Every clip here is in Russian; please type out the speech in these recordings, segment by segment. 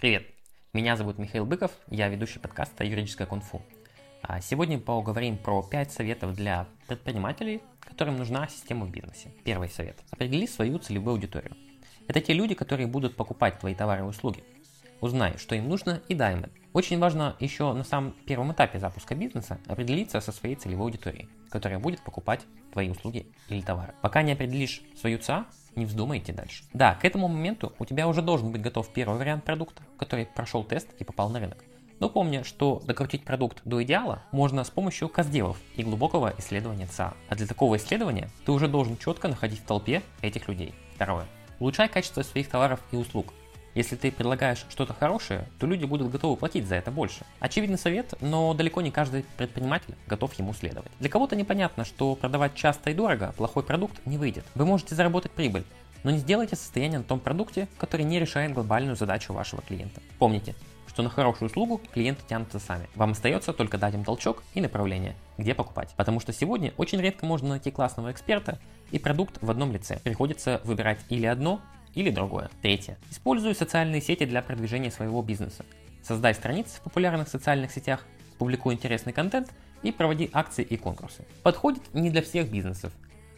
Привет, меня зовут Михаил Быков, я ведущий подкаста «Юридическое кунг-фу». А сегодня поговорим про 5 советов для предпринимателей, которым нужна система в бизнесе. Первый совет. Определи свою целевую аудиторию. Это те люди, которые будут покупать твои товары и услуги. Узнай, что им нужно и дай им это. Очень важно еще на самом первом этапе запуска бизнеса определиться со своей целевой аудиторией, которая будет покупать твои услуги или товары. Пока не определишь свою ЦА, не вздумай идти дальше. Да, к этому моменту у тебя уже должен быть готов первый вариант продукта, который прошел тест и попал на рынок. Но помни, что докрутить продукт до идеала можно с помощью каздевов и глубокого исследования ЦА. А для такого исследования ты уже должен четко находить в толпе этих людей. Второе. Улучшай качество своих товаров и услуг. Если ты предлагаешь что-то хорошее, то люди будут готовы платить за это больше. Очевидный совет, но далеко не каждый предприниматель готов ему следовать. Для кого-то непонятно, что продавать часто и дорого плохой продукт не выйдет. Вы можете заработать прибыль, но не сделайте состояние на том продукте, который не решает глобальную задачу вашего клиента. Помните, что на хорошую услугу клиенты тянутся сами. Вам остается только дать им толчок и направление, где покупать. Потому что сегодня очень редко можно найти классного эксперта и продукт в одном лице. Приходится выбирать или одно, или другое. Третье. Используй социальные сети для продвижения своего бизнеса. Создай страницы в популярных социальных сетях, публикуй интересный контент и проводи акции и конкурсы. Подходит не для всех бизнесов,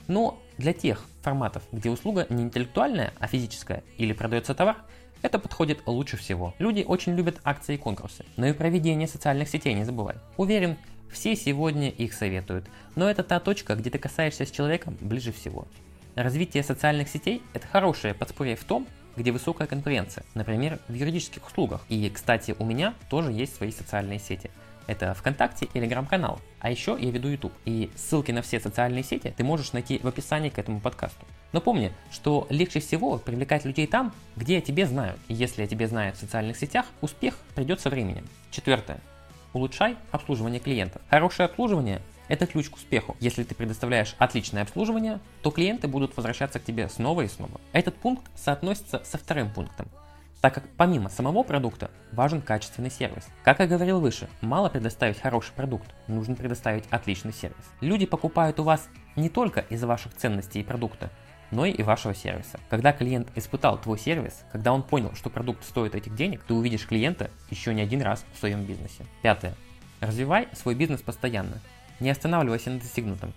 но для тех форматов, где услуга не интеллектуальная, а физическая или продается товар, это подходит лучше всего. Люди очень любят акции и конкурсы, но и проведение социальных сетей не забывай. Уверен, все сегодня их советуют, но это та точка, где ты касаешься с человеком ближе всего. Развитие социальных сетей – это хорошее подспорье в том, где высокая конкуренция, например, в юридических услугах. И, кстати, у меня тоже есть свои социальные сети. Это ВКонтакте Телеграм-канал. А еще я веду YouTube. И ссылки на все социальные сети ты можешь найти в описании к этому подкасту. Но помни, что легче всего привлекать людей там, где о тебе знают. И если о тебе знают в социальных сетях, успех придет со временем. Четвертое. Улучшай обслуживание клиентов. Хорошее обслуживание это ключ к успеху. Если ты предоставляешь отличное обслуживание, то клиенты будут возвращаться к тебе снова и снова. Этот пункт соотносится со вторым пунктом так как помимо самого продукта важен качественный сервис. Как я говорил выше, мало предоставить хороший продукт, нужно предоставить отличный сервис. Люди покупают у вас не только из-за ваших ценностей и продукта, но и вашего сервиса. Когда клиент испытал твой сервис, когда он понял, что продукт стоит этих денег, ты увидишь клиента еще не один раз в своем бизнесе. Пятое. Развивай свой бизнес постоянно. Не останавливайся на достигнутом.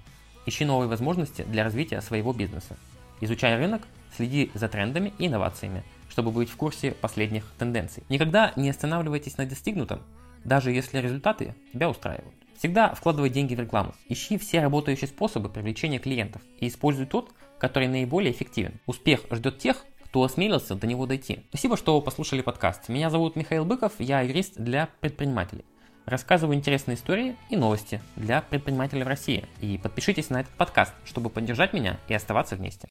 Ищи новые возможности для развития своего бизнеса. Изучай рынок, следи за трендами и инновациями, чтобы быть в курсе последних тенденций. Никогда не останавливайтесь на достигнутом, даже если результаты тебя устраивают. Всегда вкладывай деньги в рекламу. Ищи все работающие способы привлечения клиентов и используй тот, который наиболее эффективен. Успех ждет тех, кто осмелился до него дойти. Спасибо, что послушали подкаст. Меня зовут Михаил Быков, я юрист для предпринимателей. Рассказываю интересные истории и новости для предпринимателей в России. И подпишитесь на этот подкаст, чтобы поддержать меня и оставаться вместе.